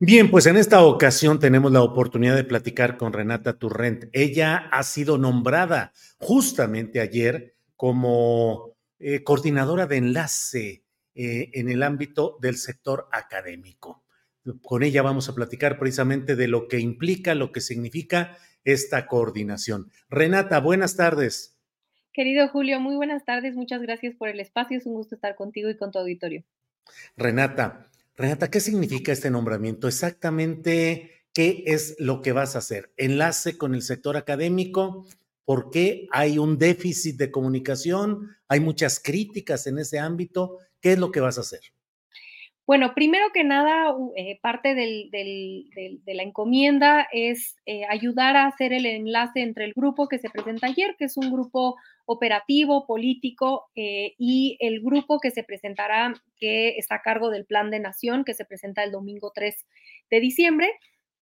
Bien, pues en esta ocasión tenemos la oportunidad de platicar con Renata Turrent. Ella ha sido nombrada justamente ayer como eh, coordinadora de enlace eh, en el ámbito del sector académico. Con ella vamos a platicar precisamente de lo que implica, lo que significa esta coordinación. Renata, buenas tardes. Querido Julio, muy buenas tardes. Muchas gracias por el espacio. Es un gusto estar contigo y con tu auditorio. Renata, Renata, ¿qué significa este nombramiento? Exactamente, ¿qué es lo que vas a hacer? ¿Enlace con el sector académico? ¿Por qué hay un déficit de comunicación? ¿Hay muchas críticas en ese ámbito? ¿Qué es lo que vas a hacer? Bueno, primero que nada, eh, parte del, de la encomienda es eh, ayudar a hacer el enlace entre el grupo que se presenta ayer, que es un grupo operativo, político, eh, y el grupo que se presentará, que está a cargo del Plan de Nación, que se presenta el domingo 3 de diciembre.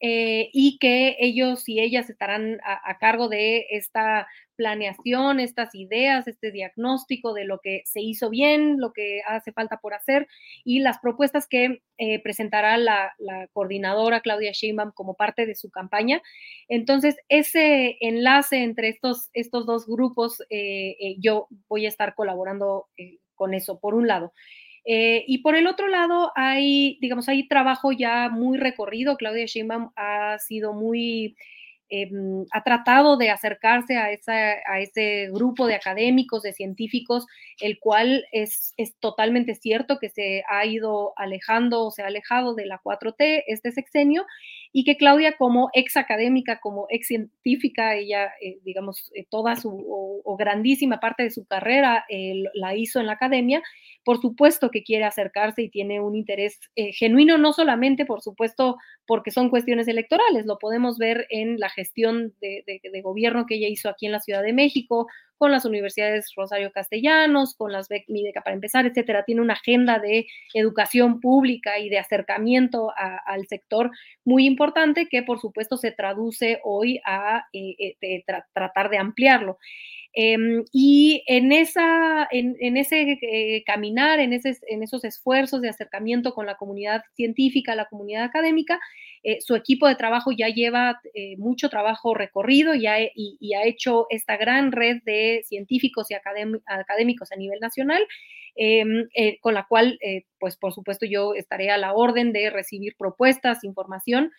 Y que ellos y ellas estarán a, cargo de esta planeación, estas ideas, este diagnóstico de lo que se hizo bien, lo que hace falta por hacer y las propuestas que eh, presentará la, coordinadora Claudia Sheinbaum como parte de su campaña. Entonces, ese enlace entre estos, estos dos grupos, eh, eh, yo voy a estar colaborando con eso, por un lado. Y por el otro lado, hay, digamos, hay trabajo ya muy recorrido. Claudia Sheinbaum ha sido muy Em, ha tratado de acercarse a, a, ese grupo de académicos, de científicos, el cual es, es, totalmente cierto que se ha ido alejando, se ha alejado de la 4T este sexenio, y que Claudia como ex académica, como ex científica, ella, eh, digamos, eh, toda su, o, grandísima parte de su carrera eh, la hizo en la academia, por supuesto que quiere acercarse y tiene un interés genuino, no solamente, por supuesto, porque son cuestiones electorales, lo podemos ver en la gestión de, de gobierno que ella hizo aquí en la Ciudad de México, con las universidades Rosario Castellanos, con las Mi Beca para empezar, etcétera. Tiene una agenda de educación pública y de acercamiento al sector muy importante que, por supuesto, se traduce hoy a eh, eh, tratar de ampliarlo. Em, y en, esa, en, ese eh, caminar, en, esos esfuerzos de acercamiento con la comunidad científica, la comunidad académica, eh, su equipo de trabajo ya lleva eh, mucho trabajo recorrido y ha, y, ha, hecho esta gran red de científicos y académicos a nivel nacional, em, con la cual, pues por supuesto, yo estaré a la orden de recibir propuestas, información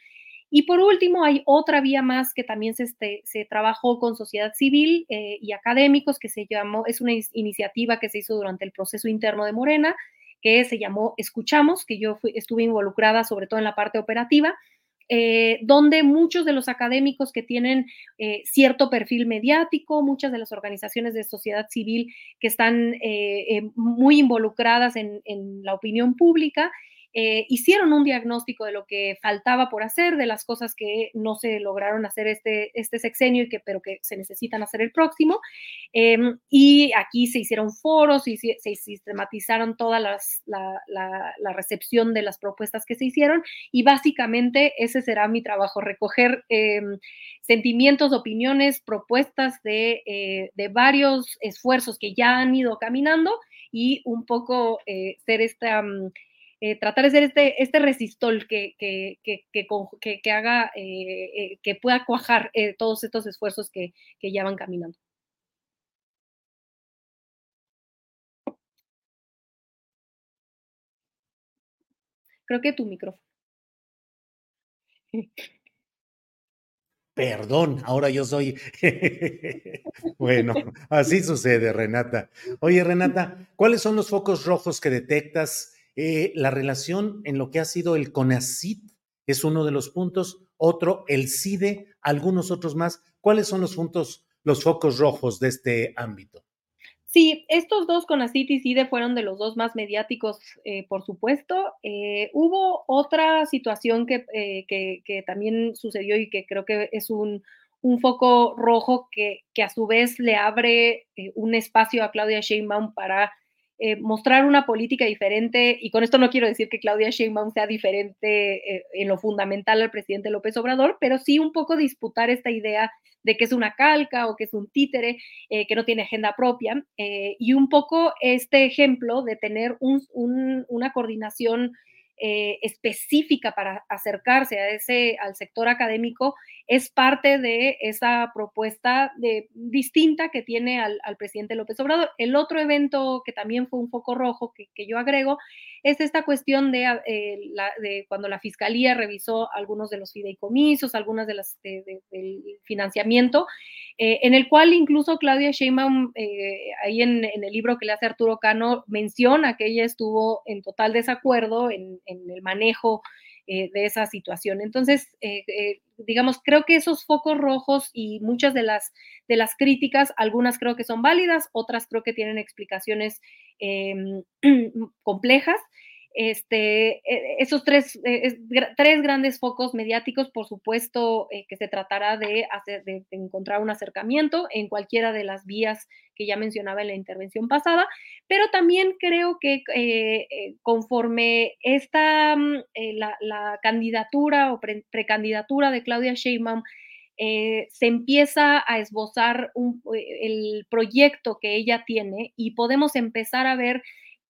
y por último, hay otra vía más que también se, este, se trabajó con sociedad civil eh, y académicos, que se llamó, es una iniciativa que se hizo durante el proceso interno de Morena, que se llamó Escuchamos, que yo estuve involucrada sobre todo en la parte operativa, eh, donde muchos de los académicos que tienen eh, cierto perfil mediático, muchas de las organizaciones de sociedad civil que están muy involucradas en, en la opinión pública, eh, hicieron un diagnóstico de lo que faltaba por hacer, de las cosas que no se lograron hacer este, este sexenio, y que, pero que se necesitan hacer el próximo. Em, y aquí se hicieron foros y se, sistematizaron toda la, la, recepción de las propuestas que se hicieron. Y básicamente ese será mi trabajo, recoger em, sentimientos, opiniones, propuestas de, eh, de varios esfuerzos que ya han ido caminando y un poco eh, ser esta... Mm, eh, tratar de ser este, este resistol que, que, que, que haga, eh, eh, que pueda cuajar todos estos esfuerzos que, ya van caminando. Creo que tu micrófono. Perdón, ahora yo soy. bueno, así sucede, Renata. Oye, Renata, ¿cuáles son los focos rojos que detectas eh, la relación en lo que ha sido el CONACIT es uno de los puntos, otro, el CIDE, algunos otros más. ¿Cuáles son los puntos, los focos rojos de este ámbito? Sí, estos dos, CONACIT y CIDE, fueron de los dos más mediáticos, eh, por supuesto. Eh, hubo otra situación que, que, también sucedió y que creo que es un, un foco rojo que, que, a su vez le abre un espacio a Claudia Sheinbaum para eh, mostrar una política diferente, y con esto no quiero decir que Claudia Sheinbaum sea diferente eh, en lo fundamental al presidente López Obrador, pero sí un poco disputar esta idea de que es una calca o que es un títere, eh, que no tiene agenda propia, y un poco este ejemplo de tener una coordinación eh, específica para acercarse a ese, al sector académico es parte de esa propuesta de, distinta que tiene al, presidente López Obrador. El otro evento que también fue un foco rojo que, que yo agrego es esta cuestión de, eh, de, cuando la fiscalía revisó algunos de los fideicomisos, algunas de las del financiamiento, eh, en el cual incluso Claudia Sheinbaum, eh, ahí en, el libro que le hace Arturo Cano, menciona que ella estuvo en total desacuerdo en, el manejo de esa situación. Entonces, digamos, creo que esos focos rojos y muchas de las, de las críticas, algunas creo que son válidas, otras creo que tienen explicaciones em, complejas. Este, e, esos tres, e, tres grandes focos mediáticos, por supuesto, eh, que se tratará de, encontrar un acercamiento en cualquiera de las vías que ya mencionaba en la intervención pasada, pero también creo que eh, eh, conforme esta, mm, la, candidatura o precandidatura de Claudia Sheinbaum se empieza a esbozar el proyecto que ella tiene y podemos empezar a ver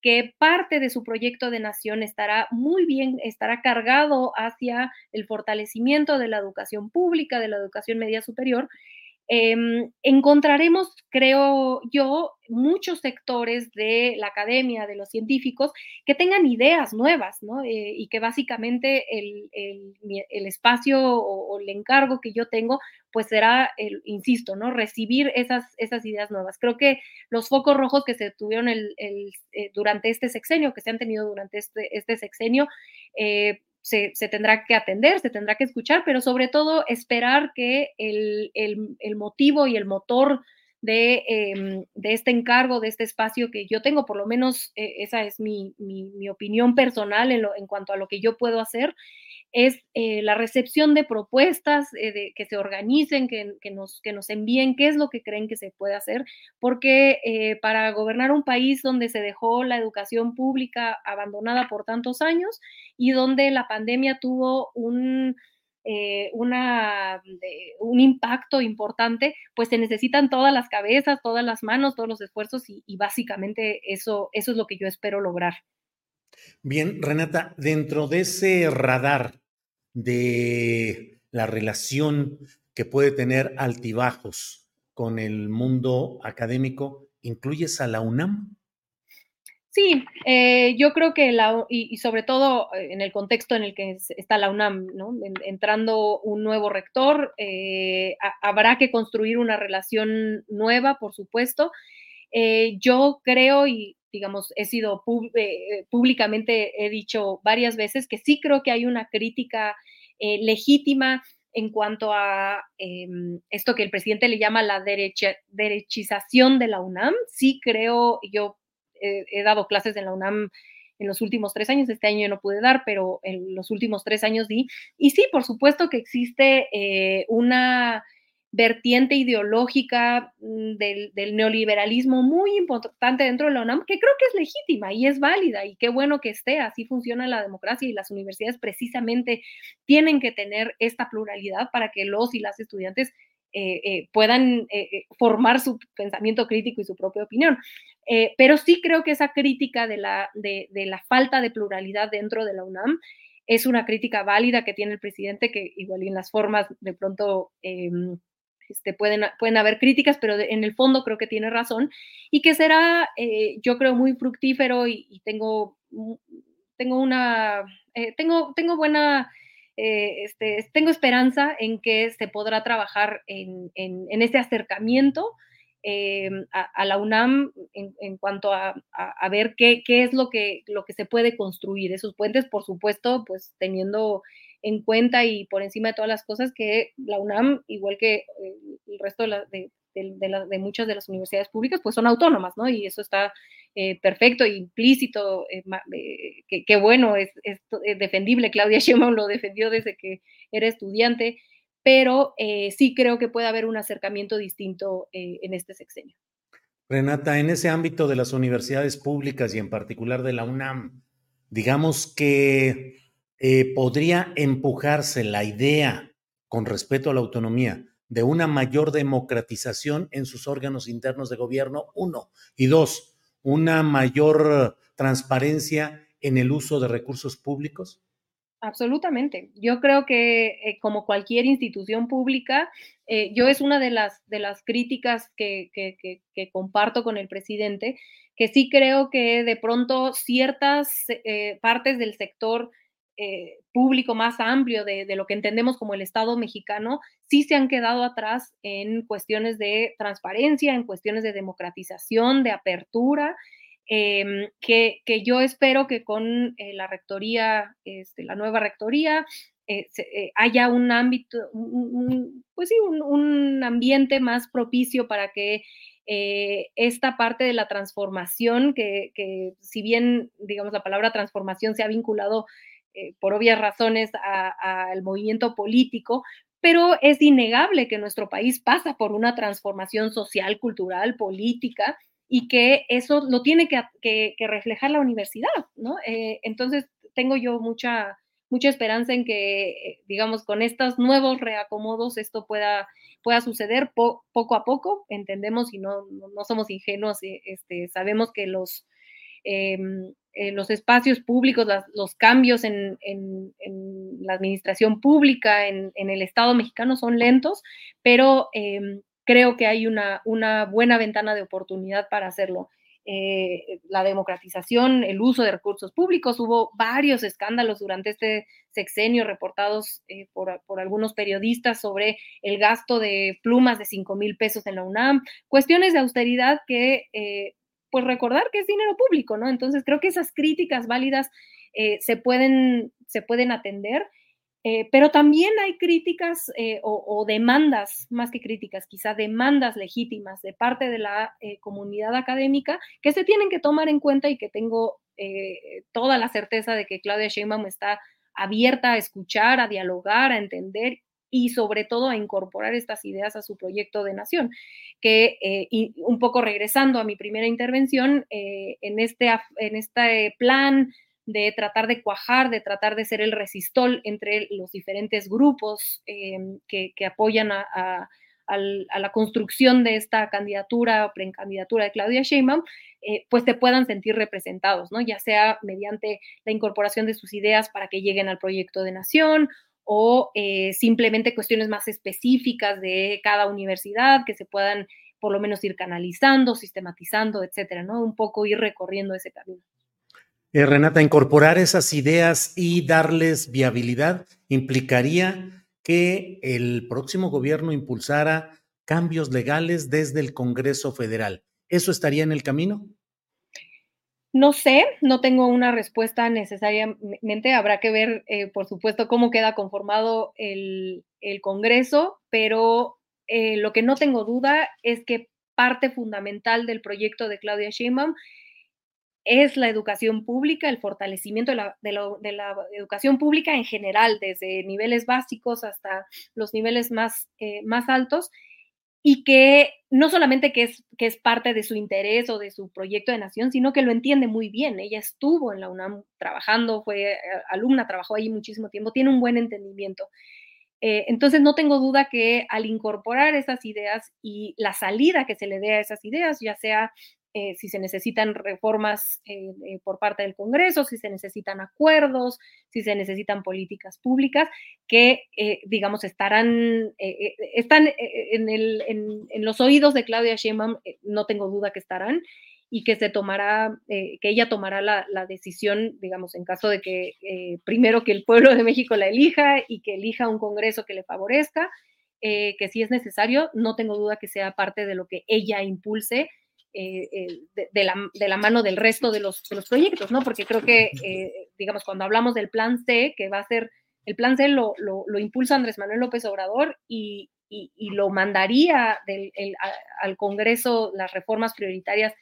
que parte de su proyecto de nación estará muy bien, estará cargado hacia el fortalecimiento de la educación pública, de la educación media superior, Em, encontraremos, creo yo, muchos sectores de la academia, de los científicos, que tengan ideas nuevas, ¿no? Eh, y que básicamente el, espacio o, el encargo que yo tengo, pues será, el, insisto, ¿no? Recibir esas, esas ideas nuevas. Creo que los focos rojos que se tuvieron el, eh, durante este sexenio, que se han tenido durante este, este sexenio, se, tendrá que atender, se tendrá que escuchar, pero sobre todo esperar que el, motivo y el motor em, de, este encargo, de este espacio que yo tengo, por lo menos eh, esa es mi, opinión personal en, en, cuanto a lo que yo puedo hacer, es eh, la recepción de propuestas, eh, de, que se organicen, que, nos, que nos envíen qué es lo que creen que se puede hacer, porque para gobernar un país donde se dejó la educación pública abandonada por tantos años y donde la pandemia tuvo un, eh, una, un impacto importante, pues se necesitan todas las cabezas, todas las manos, todos los esfuerzos y, y básicamente eso, eso es lo que yo espero lograr. Bien, Renata, dentro de ese radar de la relación que puede tener altibajos con el mundo académico, ¿incluyes a la UNAM? Sí, eh, yo creo que la, y, sobre todo eh, en el contexto en el que está la UNAM, ¿no? entrando un nuevo rector, eh, habrá que construir una relación nueva, por supuesto. yo creo y digamos, he sido públicamente, he dicho varias veces que sí creo que hay una crítica legítima en cuanto a em, esto que el presidente le llama la derechización de la UNAM. Sí creo, yo he dado clases en la UNAM en los últimos tres años, este año no pude dar, pero en los últimos tres años di. Y sí, por supuesto que existe eh, una vertiente ideológica mm, del, del, neoliberalismo muy importante dentro de la UNAM, que creo que es legítima y es válida y qué bueno que esté, así funciona la democracia y las universidades precisamente tienen que tener esta pluralidad para que los y las estudiantes eh, eh, puedan eh, formar su pensamiento crítico y su propia opinión. pero sí creo que esa crítica de la, de, la falta de pluralidad dentro de la UNAM es una crítica válida que tiene el presidente, que igual y en las formas de pronto em, este, pueden, pueden haber críticas, pero en el fondo creo que tiene razón y que será, yo creo, muy fructífero y, tengo, tengo una, tengo, tengo buena eh, este, tengo esperanza en que se podrá trabajar en, en, este acercamiento eh, a, la UNAM en, cuanto a, a, ver qué, es lo que, lo que se puede construir. Esos puentes, por supuesto, pues teniendo en cuenta y por encima de todas las cosas que la UNAM, igual que eh, el resto de, de, de, muchas de las universidades públicas, pues son autónomas, ¿no? Y eso está eh, perfecto, implícito, eh, eh, bueno, es, es, defendible. Claudia Sheinbaum lo defendió desde que era estudiante, pero sí creo que puede haber un acercamiento distinto en este sexenio. Renata, en ese ámbito de las universidades públicas y en particular de la UNAM, digamos que podría empujarse la idea con respeto a la autonomía de una mayor democratización en sus órganos internos de gobierno, uno, y dos, una mayor transparencia en el uso de recursos públicos? Absolutamente. Yo creo que eh, como cualquier institución pública, eh, yo es una de las, de las críticas que, comparto con el presidente, que sí creo que de pronto ciertas eh, partes del sector eh, público más amplio de, lo que entendemos como el Estado mexicano, sí se han quedado atrás en cuestiones de transparencia, en cuestiones de democratización, de apertura, em, que, yo espero que con eh, la rectoría, este, la nueva rectoría, eh, haya un ámbito, pues sí, un, ambiente más propicio para que esta parte de la transformación, que, que, si bien, digamos, la palabra transformación se ha vinculado eh, por obvias razones al movimiento político, pero es innegable que nuestro país pasa por una transformación social, cultural, política, y que eso lo tiene que, reflejar la universidad, ¿no? Eh, entonces, tengo yo mucha, mucha esperanza en que, eh, digamos, con estos nuevos reacomodos esto pueda, pueda suceder poco a poco. Entendemos y no, no, somos ingenuos, este, sabemos que los, em, eh, los espacios públicos, los cambios en, la administración pública, en, el Estado mexicano son lentos, pero em, creo que hay una, buena ventana de oportunidad para hacerlo. Eh, la democratización, el uso de recursos públicos, hubo varios escándalos durante este sexenio reportados eh, por, por, algunos periodistas sobre el gasto de plumas de 5 mil pesos en la UNAM, cuestiones de austeridad que pues recordar que es dinero público, ¿no? Entonces creo que esas críticas válidas eh, se, pueden, se pueden atender, eh, pero también hay críticas eh, o, demandas, más que críticas, quizá demandas legítimas de parte de la comunidad académica que se tienen que tomar en cuenta y que tengo toda la certeza de que Claudia Sheinbaum está abierta a escuchar, a dialogar, a entender y sobre todo a incorporar estas ideas a su proyecto de nación, que eh, un poco regresando a mi primera intervención, eh, en, este, en este plan de tratar de cuajar, de tratar de ser el resistol entre los diferentes grupos em, que, apoyan a, la construcción de esta candidatura o precandidatura de Claudia Sheinbaum, eh, pues te puedan sentir representados, ¿no? Ya sea mediante la incorporación de sus ideas para que lleguen al proyecto de nación o eh, simplemente cuestiones más específicas de cada universidad que se puedan por lo menos ir canalizando, sistematizando, etcétera, ¿no? Un poco ir recorriendo ese camino. Eh, Renata, incorporar esas ideas y darles viabilidad implicaría que el próximo gobierno impulsara cambios legales desde el Congreso Federal. ¿Eso estaría en el camino? No sé, no tengo una respuesta necesariamente. Habrá que ver, eh, por supuesto, cómo queda conformado el, Congreso, pero eh, lo que no tengo duda es que parte fundamental del proyecto de Claudia Sheinbaum es la educación pública, el fortalecimiento de la, educación pública en general, desde niveles básicos hasta los niveles más, eh, más altos, y que no solamente que es, que es parte de su interés o de su proyecto de nación, sino que lo entiende muy bien. Ella estuvo en la UNAM trabajando, fue eh, alumna, trabajó ahí muchísimo tiempo, tiene un buen entendimiento. Eh, entonces, no tengo duda que al incorporar esas ideas y la salida que se le dé a esas ideas, ya sea eh, si se necesitan reformas eh, eh, por parte del Congreso, si se necesitan acuerdos, si se necesitan políticas públicas, que, digamos, estarán, están en, el, en, los oídos de Claudia Sheinbaum, no tengo duda que estarán, y que se tomará, que ella tomará la, la, decisión, digamos, en caso de que primero que el pueblo de México la elija y que elija un Congreso que le favorezca, que si es necesario, no tengo duda que sea parte de lo que ella impulse eh, eh, de, la, mano del resto de los, proyectos, ¿no? Porque creo que, eh, digamos, cuando hablamos del plan C, que va a ser, el plan C lo, impulsa Andrés Manuel López Obrador y, lo mandaría al Congreso las reformas prioritarias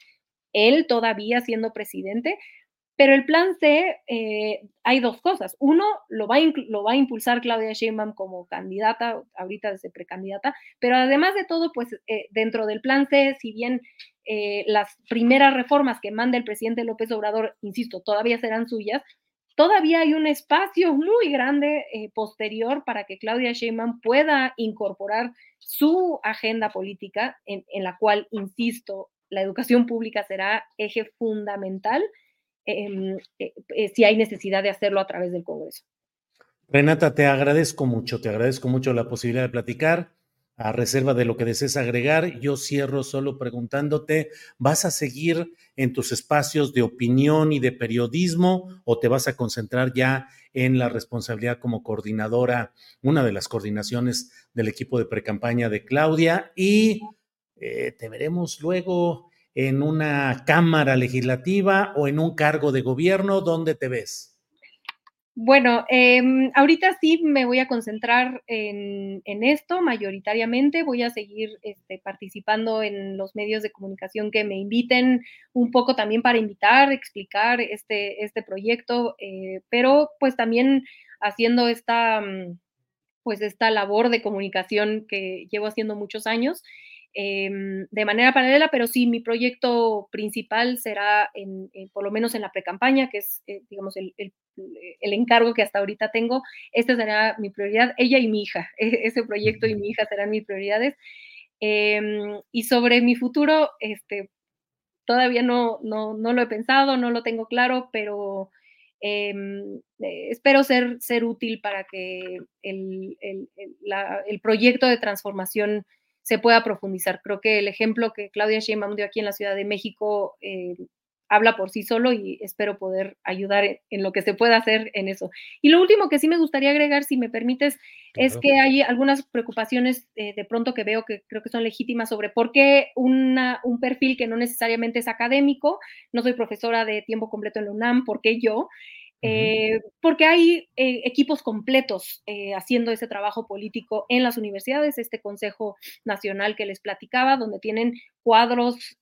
él todavía siendo presidente, pero el plan C, hay dos cosas. Uno, lo va, a lo va a impulsar Claudia Sheinbaum como candidata, ahorita desde precandidata, pero además de todo, pues dentro del plan C, si bien eh, las primeras reformas que manda el presidente López Obrador, insisto, todavía serán suyas, todavía hay un espacio muy grande posterior para que Claudia Sheinbaum pueda incorporar su agenda política, en la cual, insisto, la educación pública será eje fundamental Em, eh, eh, si hay necesidad de hacerlo a través del Congreso. Renata, te agradezco mucho, te agradezco mucho la posibilidad de platicar. A reserva de lo que desees agregar, yo cierro solo preguntándote, ¿vas a seguir en tus espacios de opinión y de periodismo o te vas a concentrar ya en la responsabilidad como coordinadora, una de las coordinaciones del equipo de precampaña de Claudia? Y eh, te veremos luego en una cámara legislativa o en un cargo de gobierno? ¿Dónde te ves? Bueno, em, ahorita sí me voy a concentrar en, esto mayoritariamente. Voy a seguir este, participando en los medios de comunicación que me inviten un poco también para invitar, explicar este, este proyecto, eh, pero pues también haciendo esta, mm, pues esta labor de comunicación que llevo haciendo muchos años. Em, de manera paralela, pero sí, mi proyecto principal será, en, por lo menos en la pre-campaña, que es, eh, digamos, el, encargo que hasta ahorita tengo. Esta será mi prioridad, ella y mi hija. E, ese proyecto y mi hija serán mis prioridades. Em, y sobre mi futuro, este, todavía no, no, no, lo he pensado, no lo tengo claro, pero em, eh, espero ser, ser útil para que el, el proyecto de transformación se pueda profundizar. Creo que el ejemplo que Claudia Sheinbaum dio aquí en la Ciudad de México eh, habla por sí solo y espero poder ayudar en, lo que se pueda hacer en eso. Y lo último que sí me gustaría agregar, si me permites, es que hay algunas preocupaciones eh, de pronto que veo que creo que son legítimas sobre por qué una, un perfil que no necesariamente es académico, no soy profesora de tiempo completo en la UNAM, ¿por qué yo? Eh, porque hay eh, equipos completos eh, haciendo ese trabajo político en las universidades, este Consejo Nacional que les platicaba, donde tienen cuadros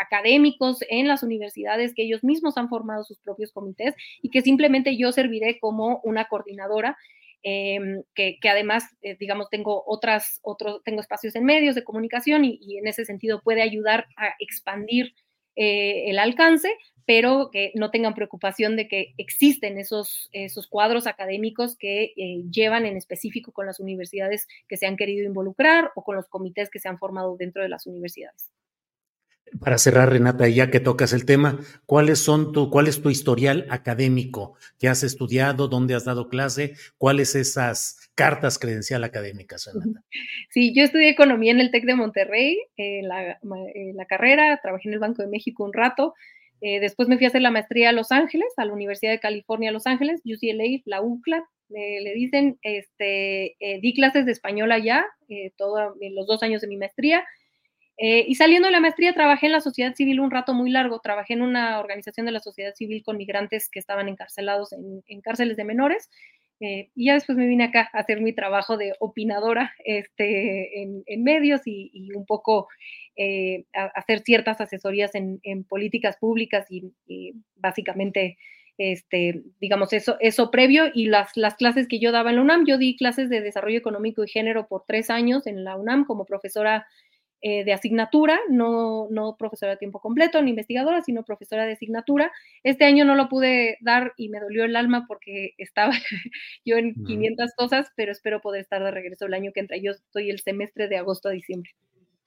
académicos en las universidades que ellos mismos han formado sus propios comités y que simplemente yo serviré como una coordinadora. Em, que, además, digamos, tengo otras, otros, tengo espacios en medios de comunicación y, y en ese sentido puede ayudar a expandir eh, el alcance, pero que no tengan preocupación de que existen esos, esos cuadros académicos que eh, llevan en específico con las universidades que se han querido involucrar o con los comités que se han formado dentro de las universidades. Para cerrar, Renata, ya que tocas el tema, ¿cuáles son tu, ¿cuál es tu historial académico? ¿Qué has estudiado? ¿Dónde has dado clase? ¿Cuáles esas cartas credencial académicas, Renata? Sí, yo estudié economía en el TEC de Monterrey, en la, la, carrera, trabajé en el Banco de México un rato, eh, después me fui a hacer la maestría a Los Ángeles, a la Universidad de California, Los Ángeles, UCLA, la UCLA, le dicen, este, eh, di clases de español allá, eh, todos los dos años de mi maestría, eh, y saliendo de la maestría trabajé en la sociedad civil un rato muy largo, trabajé en una organización de la sociedad civil con migrantes que estaban encarcelados en, cárceles de menores. Eh, y ya después me vine acá a hacer mi trabajo de opinadora este, en, medios y, un poco eh, a, hacer ciertas asesorías en, políticas públicas y, básicamente, este, digamos, eso, eso previo. Y las, las clases que yo daba en la UNAM, yo di clases de desarrollo económico y género por tres años en la UNAM como profesora eh, de asignatura, no, no profesora de tiempo completo ni investigadora, sino profesora de asignatura. Este año no lo pude dar y me dolió el alma porque estaba yo en 500 cosas, pero espero poder estar de regreso el año que entra. Yo estoy el semestre de agosto a diciembre.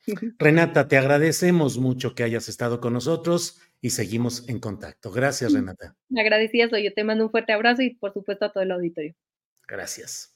Renata, te agradecemos mucho que hayas estado con nosotros y seguimos en contacto. Gracias, Renata. Agradecida soy yo. Te mando un fuerte abrazo y por supuesto a todo el auditorio. Gracias.